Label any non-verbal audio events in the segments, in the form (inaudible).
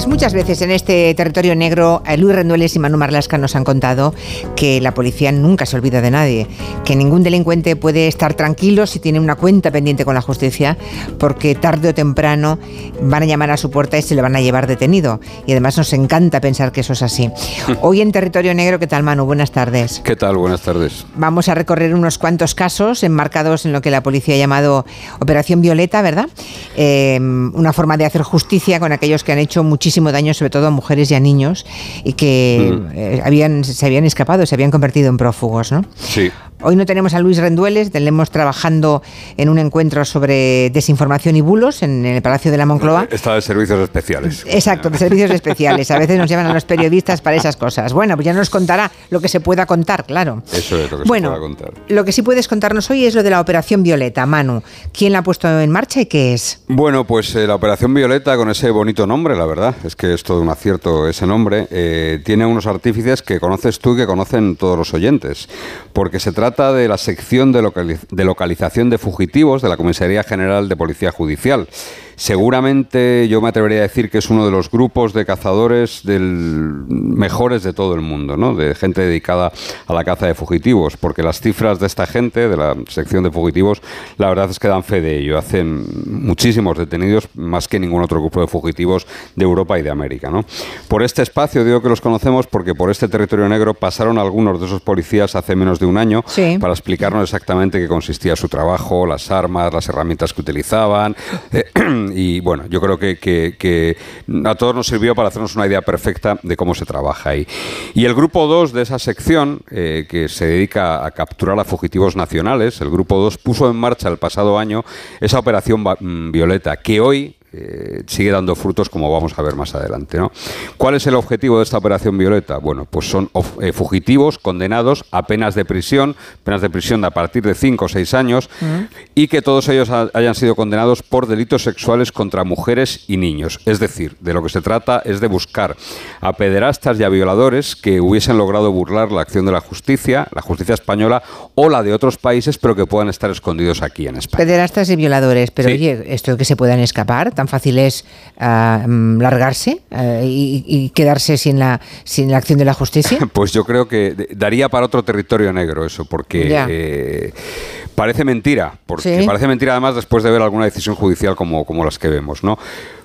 Pues muchas veces en este territorio negro, eh, Luis Rendueles y Manu Marlasca nos han contado que la policía nunca se olvida de nadie, que ningún delincuente puede estar tranquilo si tiene una cuenta pendiente con la justicia, porque tarde o temprano van a llamar a su puerta y se le van a llevar detenido. Y además nos encanta pensar que eso es así. (laughs) Hoy en territorio negro, ¿qué tal Manu? Buenas tardes. ¿Qué tal? Buenas tardes. Vamos a recorrer unos cuantos casos enmarcados en lo que la policía ha llamado Operación Violeta, ¿verdad? Eh, una forma de hacer justicia con aquellos que han hecho muchísimo daño, sobre todo a mujeres y a niños, y que Mm. eh, habían, se habían escapado, se habían convertido en prófugos, ¿no? Sí. Hoy no tenemos a Luis Rendueles, tenemos trabajando en un encuentro sobre desinformación y bulos en el Palacio de la Moncloa. Está de servicios especiales. Exacto, de servicios especiales. A veces nos llaman a los periodistas para esas cosas. Bueno, pues ya nos contará lo que se pueda contar, claro. Eso es lo que se bueno, pueda contar. Lo que sí puedes contarnos hoy es lo de la Operación Violeta, Manu. ¿Quién la ha puesto en marcha y qué es? Bueno, pues eh, la Operación Violeta, con ese bonito nombre, la verdad, es que es todo un acierto ese nombre, eh, tiene unos artífices que conoces tú y que conocen todos los oyentes, porque se trata de la sección de, de localización de fugitivos de la Comisaría General de Policía Judicial. Seguramente yo me atrevería a decir que es uno de los grupos de cazadores del, mejores de todo el mundo, ¿no? de gente dedicada a la caza de fugitivos, porque las cifras de esta gente, de la sección de fugitivos, la verdad es que dan fe de ello. Hacen muchísimos detenidos, más que ningún otro grupo de fugitivos de Europa y de América. ¿no? Por este espacio digo que los conocemos porque por este territorio negro pasaron algunos de esos policías hace menos de un año Sí. para explicarnos exactamente qué consistía su trabajo, las armas, las herramientas que utilizaban. eh, (clears throat) y bueno, yo creo que, a todos nos sirvió para hacernos una idea perfecta de cómo se trabaja ahí. Y el grupo 2 de esa sección, eh, que se dedica a capturar a fugitivos nacionales, el grupo 2 puso en marcha el pasado año esa operación mm, Violeta, que hoy eh, sigue dando frutos como vamos a ver más adelante. ¿no? ¿Cuál es el objetivo de esta operación Violeta? Bueno, pues son eh, fugitivos condenados a penas de prisión, penas de prisión de a partir de 5 o 6 años, y que todos ellos ha- hayan sido condenados por delitos sexuales contra mujeres y niños. Es decir, de lo que se trata es de buscar a pederastas y a violadores que hubiesen logrado burlar la acción de la justicia, la justicia española o la de otros países, pero que puedan estar escondidos aquí en España. Pederastas y violadores, pero Sí. oye, esto de que se puedan escapar, tan fácil es mm, largarse ah, y, y quedarse sin la, sin la acción de la justicia. (laughs) Pues yo creo que daría para otro territorio negro eso, porque eh, parece mentira, porque Sí. parece mentira además después de ver alguna decisión judicial como, como las que vemos, ¿no?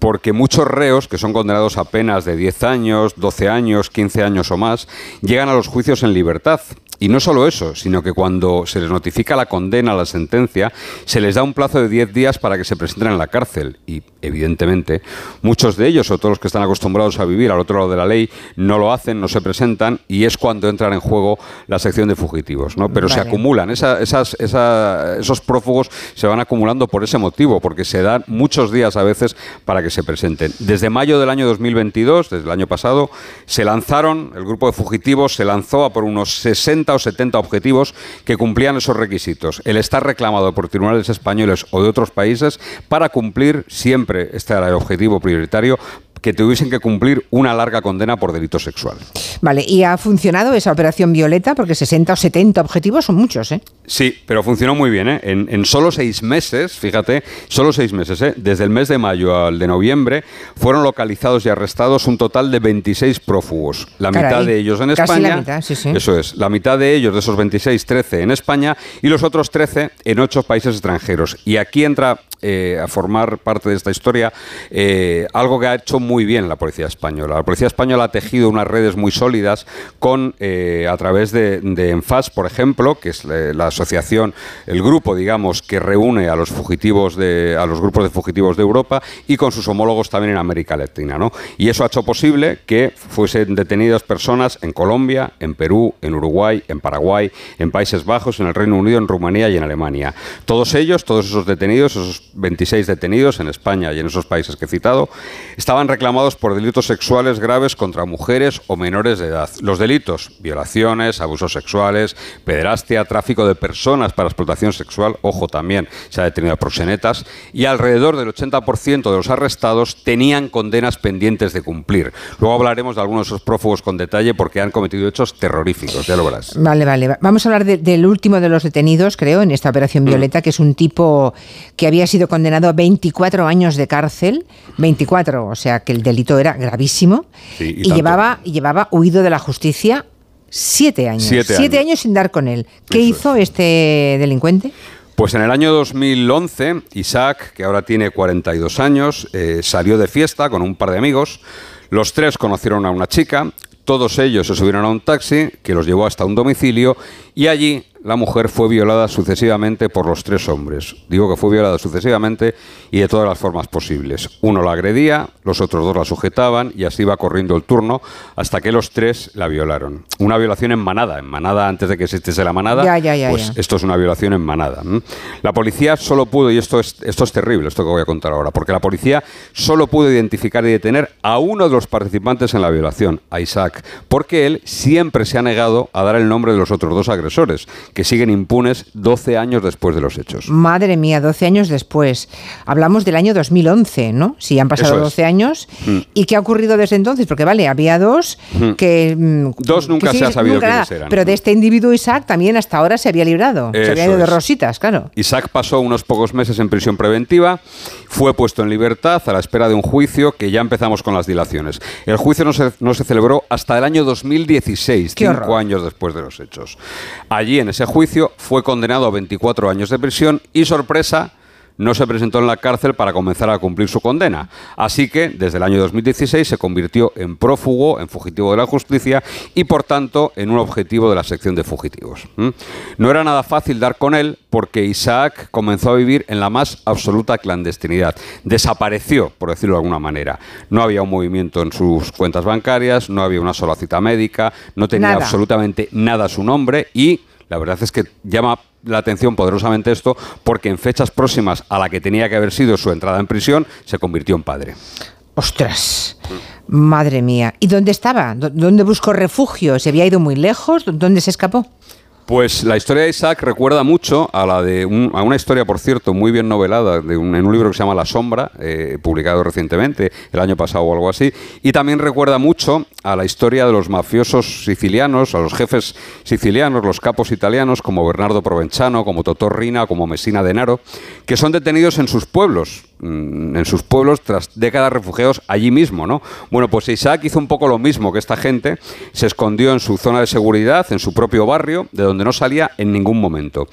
Porque muchos reos que son condenados a penas de 10 años, 12 años, 15 años o más, llegan a los juicios en libertad. Y no solo eso, sino que cuando se les notifica la condena, la sentencia, se les da un plazo de 10 días para que se presenten en la cárcel. Y, evidentemente, muchos de ellos, o todos los que están acostumbrados a vivir al otro lado de la ley, no lo hacen, no se presentan, y es cuando entran en juego la sección de fugitivos. ¿no? Pero se acumulan, esa- esas, esa- esos prófugos se van acumulando por ese motivo, porque se dan muchos días a veces para que se presenten. Desde mayo del año 2022, desde el año pasado, se lanzaron, el grupo de fugitivos se lanzó a por unos 60 o 70 objetivos que cumplían esos requisitos. El estar reclamado por tribunales españoles o de otros países para cumplir siempre, este objetivo prioritario, que tuviesen que cumplir una larga condena por delito sexual. Vale, y ha funcionado esa operación Violeta porque 60 o 70 objetivos son muchos, ¿eh? Sí, pero funcionó muy bien. ¿eh? En, en solo seis meses, fíjate, solo seis meses, ¿eh? desde el mes de mayo al de noviembre, fueron localizados y arrestados un total de 26 prófugos. La Caray, mitad de ellos en casi España. la mitad, sí, sí. Eso es, la mitad de ellos, de esos 26, 13 en España y los otros 13 en ocho países extranjeros. Y aquí entra eh, a formar parte de esta historia eh, algo que ha hecho muy bien la Policía Española. La Policía Española ha tejido unas redes muy sólidas con, eh, a través de, de ENFAS, por ejemplo, que es eh, la asociación, el grupo, digamos, que reúne a los fugitivos de, a los grupos de fugitivos de Europa y con sus homólogos también en América Latina, ¿no? Y eso ha hecho posible que fuesen detenidas personas en Colombia, en Perú, en Uruguay, en Paraguay, en Países Bajos, en el Reino Unido, en Rumanía y en Alemania. Todos ellos, todos esos detenidos, esos 26 detenidos en España y en esos países que he citado, estaban reclamados por delitos sexuales graves contra mujeres o menores de edad. Los delitos, violaciones, abusos sexuales, pederastia, tráfico de personas para explotación sexual, ojo también, se ha detenido a proxenetas, y alrededor del 80% de los arrestados tenían condenas pendientes de cumplir. Luego hablaremos de algunos de esos prófugos con detalle porque han cometido hechos terroríficos, ya lo verás. Vale, vale. Vamos a hablar del último de los detenidos, creo, en esta operación mm. Violeta, que es un tipo que había sido condenado a 24 años de cárcel, 24, o sea que el delito era gravísimo, y, llevaba, y llevaba huido de la justicia Siete años. Siete, años. sin dar con él. ¿Qué hizo este delincuente? Pues en el año 2011, Isaac, que ahora tiene 42 años, eh, salió de fiesta con un par de amigos. Los tres conocieron a una chica, todos ellos se subieron a un taxi que los llevó hasta un domicilio y allí la mujer fue violada sucesivamente por los tres hombres. Digo que fue violada sucesivamente y de todas las formas posibles. Uno la agredía, los otros dos la sujetaban y así iba corriendo el turno hasta que los tres la violaron. Una violación en manada, en manada antes de que existiese la manada. pues esto es una violación en manada. La policía solo pudo, y esto es, esto es terrible, esto que voy a contar ahora, porque la policía solo pudo identificar y detener a uno de los participantes en la violación, a Isaac, porque él siempre se ha negado a dar el nombre de los otros dos agresores que siguen impunes 12 años después de los hechos. Madre mía, 12 años después. Hablamos del año 2011, ¿no? Si han pasado 12 años. Mm. ¿Y qué ha ocurrido desde entonces? Porque, vale, había dos mm. que... Mm, dos nunca se ha sabido quiénes eran. Pero de este individuo Isaac también hasta ahora se había librado. se había ido de rositas, claro. Isaac pasó unos pocos meses en prisión preventiva, fue puesto en libertad a la espera de un juicio que ya empezamos con las dilaciones. El juicio no se, no se celebró hasta el año 2016, cinco años después de los hechos. Allí, en ese juicio fue condenado a 24 años de prisión y, sorpresa, no se presentó en la cárcel para comenzar a cumplir su condena. Así que desde el año 2016 se convirtió en prófugo, en fugitivo de la justicia y por tanto en un objetivo de la sección de fugitivos. No era nada fácil dar con él porque Isaac comenzó a vivir en la más absoluta clandestinidad. Desapareció, por decirlo de alguna manera. No había un movimiento en sus cuentas bancarias, no había una sola cita médica, no tenía absolutamente nada a su nombre y la verdad es que llama la atención poderosamente esto porque en fechas próximas a la que tenía que haber sido su entrada en prisión se convirtió en padre. Ostras. Madre mía. ¿Y dónde estaba? ¿Dónde buscó refugio? ¿Se había ido muy lejos? ¿Dónde se escapó? Pues la historia de Isaac recuerda mucho a la de a una historia, por cierto, muy bien novelada de un, en un libro que se llama La Sombra, eh, publicado recientemente, el año pasado o algo así, y también recuerda mucho a la historia de los mafiosos sicilianos, a los jefes sicilianos, los capos italianos, como Bernardo Provenzano, como Totò Rina, como Messina Denaro, que son detenidos en sus pueblos, en sus pueblos tras décadas refugiados allí mismo, ¿no? Bueno, pues Isaac hizo un poco lo mismo que esta gente, se escondió en su zona de seguridad, en su propio barrio, de donde no salía en ningún momento.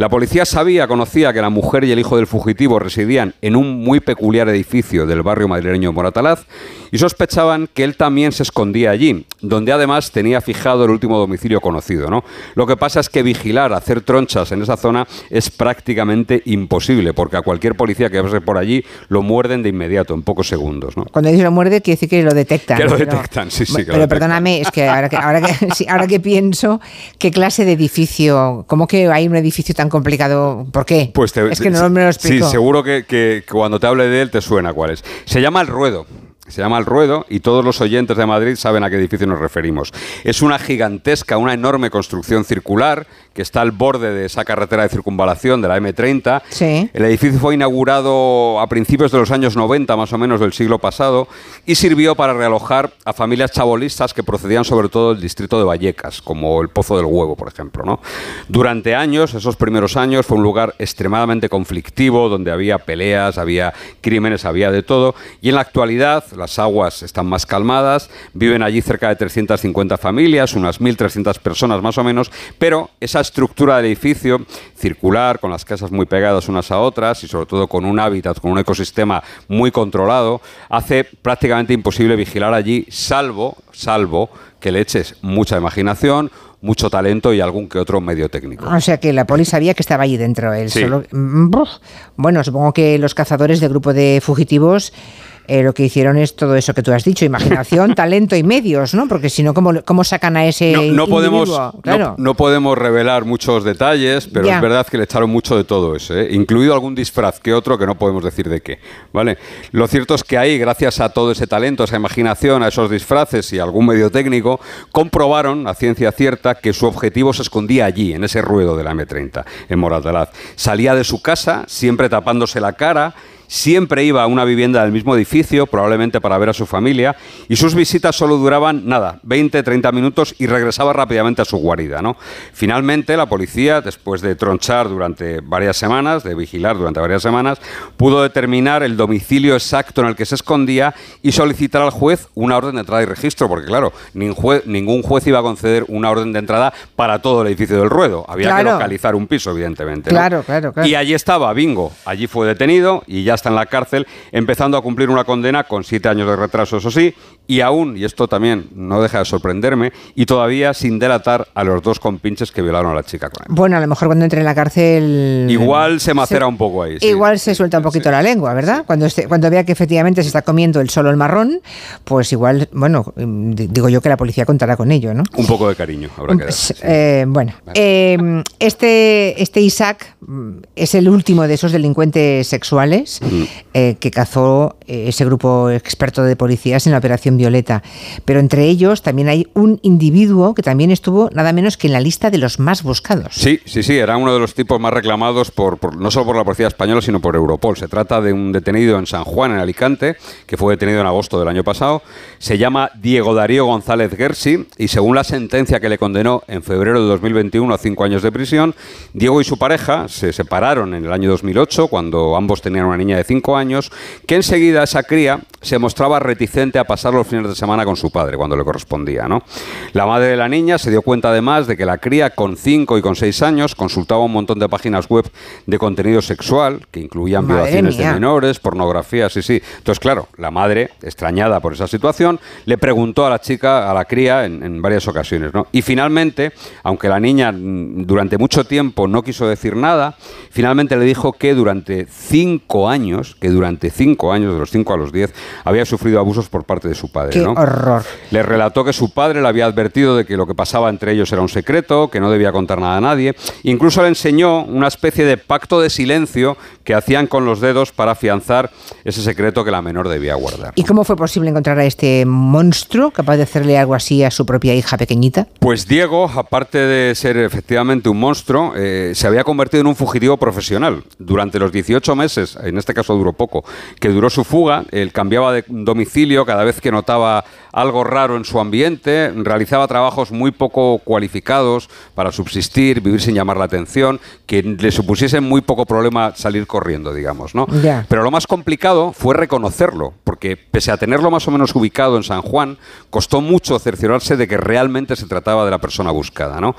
La policía sabía, conocía que la mujer y el hijo del fugitivo residían en un muy peculiar edificio del barrio madrileño Moratalaz y sospechaban que él también se escondía allí, donde además tenía fijado el último domicilio conocido. ¿no? Lo que pasa es que vigilar, hacer tronchas en esa zona es prácticamente imposible, porque a cualquier policía que pase por allí lo muerden de inmediato, en pocos segundos. ¿no? Cuando dice lo muerde, quiere decir que lo detectan. Que lo detectan, sí, sí. pero perdóname, es que ahora que, ahora que, (laughs) ahora que pienso, ¿qué clase de edificio? ¿Cómo que hay un edificio tan complicado. ¿Por qué? Pues es que no me lo explico. Sí, seguro que, que, cuando te hable de él te suena cuál es. Se llama El Ruedo se llama El Ruedo y todos los oyentes de Madrid saben a qué edificio nos referimos. Es una gigantesca, una enorme construcción circular que está al borde de esa carretera de circunvalación de la M30. Sí. El edificio fue inaugurado a principios de los años 90, más o menos del siglo pasado, y sirvió para realojar a familias chabolistas que procedían sobre todo del distrito de Vallecas, como el Pozo del Huevo, por ejemplo. ¿no? Durante años, esos primeros años, fue un lugar extremadamente conflictivo, donde había peleas, había crímenes, había de todo, y en la actualidad las aguas están más calmadas, viven allí cerca de 350 familias, unas 1.300 personas más o menos, pero esa estructura del edificio circular, con las casas muy pegadas unas a otras y sobre todo con un hábitat, con un ecosistema muy controlado, hace prácticamente imposible vigilar allí, salvo, salvo que le eches mucha imaginación, mucho talento y algún que otro medio técnico. O sea que la poli sabía que estaba allí dentro. Él solo... Mm, bueno, supongo que los cazadores del grupo de fugitivos eh, lo que hicieron es todo eso que tú has dicho, imaginación, (laughs) talento y medios, ¿no? Porque si no, ¿cómo, ¿cómo sacan a ese no, no podemos claro. no, podemos revelar muchos detalles, pero es verdad que le echaron mucho de todo eso, ¿eh? incluido algún disfraz que otro que no podemos decir de qué, ¿vale? Lo cierto es que ahí, gracias a todo ese talento, esa imaginación, a esos disfraces y algún medio técnico, comprobaron a ciencia cierta que su objetivo se escondía allí, en ese ruedo de la M30, en Moratalaz. Salía de su casa, siempre tapándose la cara siempre iba a una vivienda del mismo edificio, probablemente para ver a su familia, y sus visitas solo duraban nada, 20, 30 minutos y regresaba rápidamente a su guarida. ¿no? Finalmente, la policía, después de tronchar durante varias semanas, de vigilar durante varias semanas, pudo determinar el domicilio exacto en el que se escondía y solicitar al juez una orden de entrada y registro, porque claro, ningún juez iba a conceder una orden de entrada para todo el edificio del ruedo. Había que localizar un piso, evidentemente. Claro, claro, claro. Y allí estaba Bingo, allí fue detenido y ya está en la cárcel, empezando a cumplir una condena con siete años de retraso, eso sí, y aún, y esto también no deja de sorprenderme, y todavía sin delatar a los dos compinches que violaron a la chica con él. Bueno, a lo mejor cuando entre en la cárcel... Igual se macera un poco ahí. Igual se suelta un poquito la lengua, ¿verdad? Cuando, cuando vea que efectivamente se está comiendo el solo el marrón, pues igual, bueno, digo yo que la policía contará con ello, ¿no? Un poco de cariño habrá que dar. Eh, bueno, eh, este, este Isaac mm, es el último de esos delincuentes sexuales mm. Eh, que cazó eh, ese grupo experto de policías en la Operación Violeta. Pero entre ellos también hay un individuo que también estuvo nada menos que en la lista de los más buscados. Sí, sí, sí, era uno de los tipos más reclamados por, no solo por la policía española, sino por Europol. Se trata de un detenido en San Juan, en Alicante, que fue detenido en agosto del año pasado. Se llama Diego Darío González Gersi y según la sentencia que le condenó en febrero de 2021 a cinco años de prisión, Diego y su pareja se separaron en el año 2008 cuando ambos tenían una niña de cinco años, que enseguida esa cría se mostraba reticente a pasar los fines de semana con su padre cuando le correspondía. ¿no? La madre de la niña se dio cuenta además de que la cría con 5 y con 6 años consultaba un montón de páginas web de contenido sexual que incluían violaciones de menores, pornografía, sí, sí. Entonces, claro, la madre, extrañada por esa situación, le preguntó a la chica, a la cría, en, en varias ocasiones. ¿no? Y finalmente, aunque la niña mm, durante mucho tiempo no quiso decir nada, finalmente le dijo que durante 5 años que durante cinco años, de los cinco a los diez, había sufrido abusos por parte de su padre. ¡Qué horror! Le relató que su padre le había advertido de que lo que pasaba entre ellos era un secreto, que no debía contar nada a nadie. Incluso le enseñó una especie de pacto de silencio que hacían con los dedos para afianzar ese secreto que la menor debía guardar. ¿Y cómo fue posible encontrar a este monstruo capaz de hacerle algo así a su propia hija pequeñita? Pues Diego, aparte de ser efectivamente un monstruo, eh, se había convertido en un fugitivo profesional. Durante los 18 meses, en este caso duró poco, que duró su fuga. Él cambiaba de domicilio cada vez que notaba algo raro en su ambiente, realizaba trabajos muy poco cualificados para subsistir, vivir sin llamar la atención, que le supusiesen muy poco problema salir corriendo, digamos. ¿no? Pero lo más complicado fue reconocerlo, porque pese a tenerlo más o menos ubicado en San Juan, costó mucho cerciorarse de que realmente se trataba de la persona buscada. ¿no?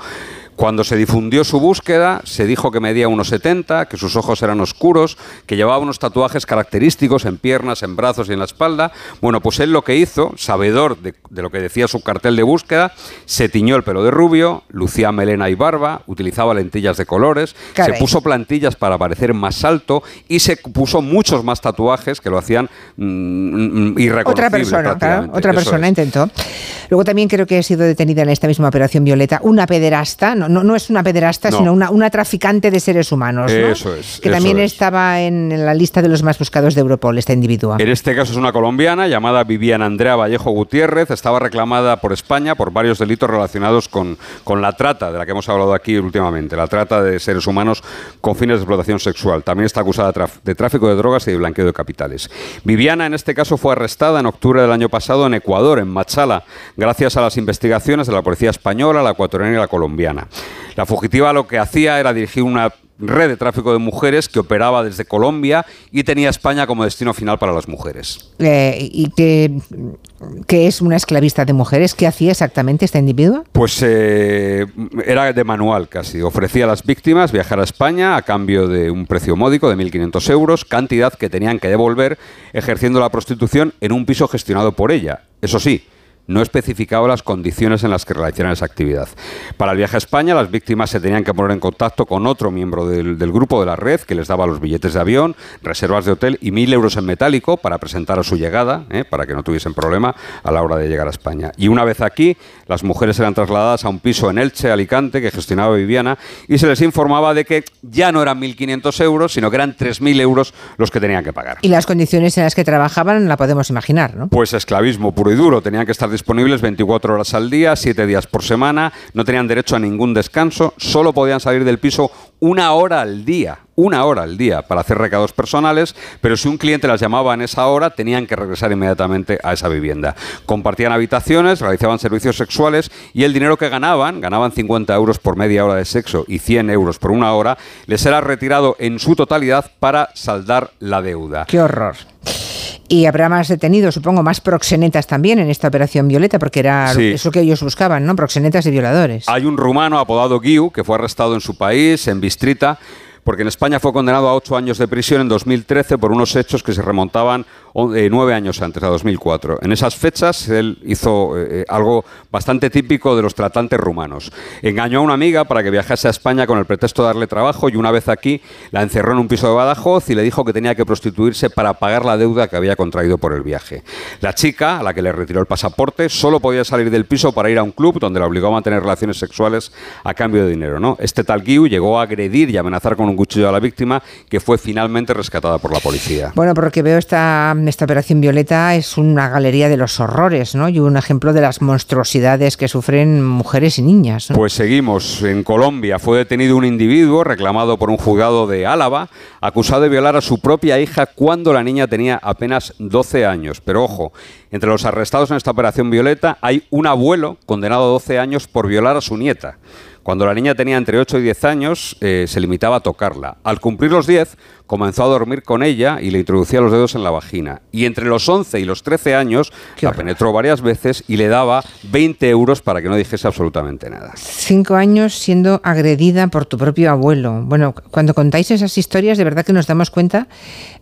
Cuando se difundió su búsqueda, se dijo que medía unos 70, que sus ojos eran oscuros, que llevaba unos tatuajes característicos en piernas, en brazos y en la espalda. Bueno, pues él lo que hizo, sabedor de, lo que decía su cartel de búsqueda, se tiñó el pelo de rubio, lucía melena y barba, utilizaba lentillas de colores, se puso plantillas para parecer más alto y se puso muchos más tatuajes que lo hacían mm, irreconocible. Otra persona, otra persona intentó. Luego también creo que ha sido detenida en esta misma operación Violeta una pederasta, no, no, es una pederasta, sino una, una, traficante de seres humanos. Eso es. Que también estaba en la lista de los más buscados de Europol, esta individua. En este caso es una colombiana llamada Viviana Andrea Vallejo Gutiérrez. Estaba reclamada por España por varios delitos relacionados con, con la trata, de la que hemos hablado aquí últimamente, la trata de seres humanos con fines de explotación sexual. También está acusada de tráfico de drogas y de blanqueo de capitales. Viviana, en este caso, fue arrestada en octubre del año pasado en Ecuador, en Machala, gracias a las investigaciones de la policía española, la ecuatoriana y la colombiana. La fugitiva lo que hacía era dirigir una red de tráfico de mujeres que operaba desde Colombia y tenía España como destino final para las mujeres. Eh, ¿Y qué, es una esclavista de mujeres? ¿Qué hacía exactamente esta individuo? Pues eh, era de manual casi. Ofrecía a las víctimas viajar a España a cambio de un precio módico de 1.500 euros, cantidad que tenían que devolver ejerciendo la prostitución en un piso gestionado por ella. Eso sí, no especificaba las condiciones en las que realizaran esa actividad. Para el viaje a España, las víctimas se tenían que poner en contacto con otro miembro del, grupo de la red que les daba los billetes de avión, reservas de hotel y mil euros en metálico para presentar a su llegada, ¿eh? para que no tuviesen problema a la hora de llegar a España. Y una vez aquí, las mujeres eran trasladadas a un piso en Elche, Alicante, que gestionaba Viviana, y se les informaba de que ya no eran 1.500 euros, sino que eran 3.000 euros los que tenían que pagar. Y las condiciones en las que trabajaban la podemos imaginar, ¿no? Pues esclavismo puro y duro. Tenían que estar disponibles 24 horas al día, 7 días por semana, no tenían derecho a ningún descanso, solo podían salir del piso una hora al día, una hora al día para hacer recados personales, pero si un cliente las llamaba en esa hora, tenían que regresar inmediatamente a esa vivienda. Compartían habitaciones, realizaban servicios sexuales y el dinero que ganaban, ganaban 50 euros por media hora de sexo y 100 euros por una hora, les era retirado en su totalidad para saldar la deuda. ¡Qué horror! Y habrá más detenidos, supongo, más proxenetas también en esta operación Violeta, porque era eso que ellos buscaban, ¿no? Proxenetas y violadores. Hay un rumano apodado Guiu que fue arrestado en su país, en Bistrita, porque en España fue condenado a ocho años de prisión en 2013 por unos hechos que se remontaban eh, nueve años antes, a 2004. En esas fechas él hizo eh, eh, algo bastante típico de los tratantes rumanos. Engañó a una amiga para que viajase a España con el pretexto de darle trabajo y una vez aquí la encerró en un piso de Badajoz y le dijo que tenía que prostituirse para pagar la deuda que había contraído por el viaje. La chica, a la que le retiró el pasaporte, solo podía salir del piso para ir a un club donde la obligó a mantener relaciones sexuales a cambio de dinero. ¿no? Este tal Guiu llegó a agredir y amenazar con un cuchillo a la víctima que fue finalmente rescatada por la policía. Bueno, porque veo esta esta operación Violeta es una galería de los horrores, ¿no? Y un ejemplo de las monstruosidades que sufren mujeres y niñas. Pues seguimos. En Colombia fue detenido un individuo reclamado por un juzgado de Álava, acusado de violar a su propia hija cuando la niña tenía apenas 12 años. Pero ojo, entre los arrestados en esta operación Violeta hay un abuelo condenado a 12 años por violar a su nieta. Cuando la niña tenía entre 8 y 10 años, eh, se limitaba a tocarla. Al cumplir los 10, comenzó a dormir con ella y le introducía los dedos en la vagina. Y entre los 11 y los 13 años la penetró varias veces y le daba 20 euros para que no dijese absolutamente nada. Cinco años siendo agredida por tu propio abuelo. Bueno, cuando contáis esas historias, de verdad que nos damos cuenta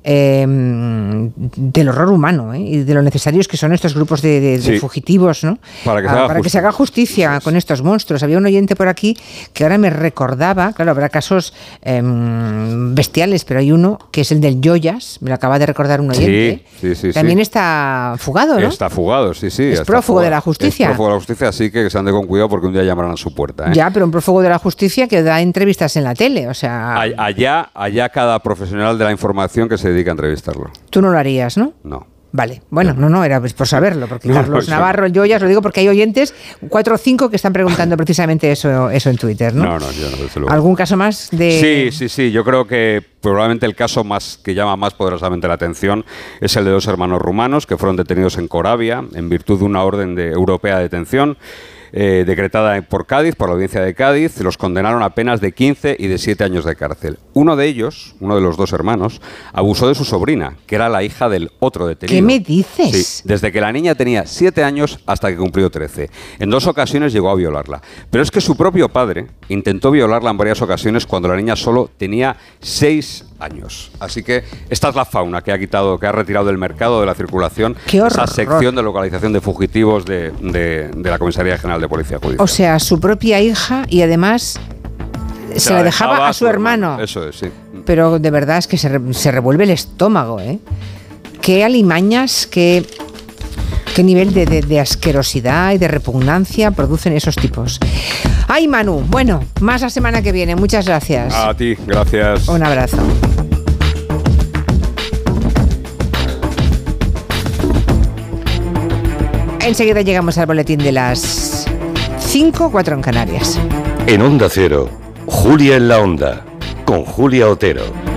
em, del horror humano ¿eh? y de lo necesarios que son estos grupos de, fugitivos, ¿no? Para, que se, ah, haga, haga justicia con estos monstruos. Había un oyente por aquí que ahora me recordaba, claro, habrá casos em, bestiales, pero hay un que es el del Joyas, me lo acaba de recordar un oyente. Sí, sí, sí, También está fugado, ¿no? Está fugado, sí, sí. Es prófugo de la justicia. Es prófugo de la justicia, así que se ande con cuidado porque un día llamarán a su puerta. ¿eh? Ya, pero un prófugo de la justicia que da entrevistas en la tele, o sea... Allá, allá cada profesional de la información que se dedica a entrevistarlo. Tú no lo harías, ¿no? No. Vale, bueno, no, no, era pues por saberlo, porque Carlos Navarro, yo ya os lo digo porque hay oyentes, cuatro o cinco que están preguntando (laughs) precisamente eso, eso en Twitter, ¿no? No, no, yo no, ¿Algún caso más de...? Sí, sí, sí, yo creo que probablemente el caso más que llama más poderosamente la atención es el de dos hermanos rumanos que fueron detenidos en Coravia en virtud de una orden de, europea de detención eh, decretada por Cádiz, por la audiencia de Cádiz, los condenaron a penas de 15 y de 7 años de cárcel. Uno de ellos, uno de los dos hermanos, abusó de su sobrina, que era la hija del otro detenido. ¿Qué me dices? Sí, desde que la niña tenía 7 años hasta que cumplió 13. En dos ocasiones llegó a violarla. Pero es que su propio padre intentó violarla en varias ocasiones cuando la niña solo tenía 6 años. Así que esta es la fauna que ha quitado, que ha retirado del mercado de la circulación esa sección de localización de fugitivos de, de la Comisaría General de Policía Judicial. O sea, su propia hija y además se, la dejaba, a su, hermano. Eso es, sí. Pero de verdad es que se, revuelve el estómago, ¿eh? Qué alimañas, qué, qué nivel de, de, asquerosidad y de repugnancia producen esos tipos. Ay, Manu, bueno, más la semana que viene. Muchas gracias. A ti, gracias. Un abrazo. Enseguida llegamos al boletín de las 5, 4 en Canarias. En Onda Cero, Julia en la Onda, con Julia Otero.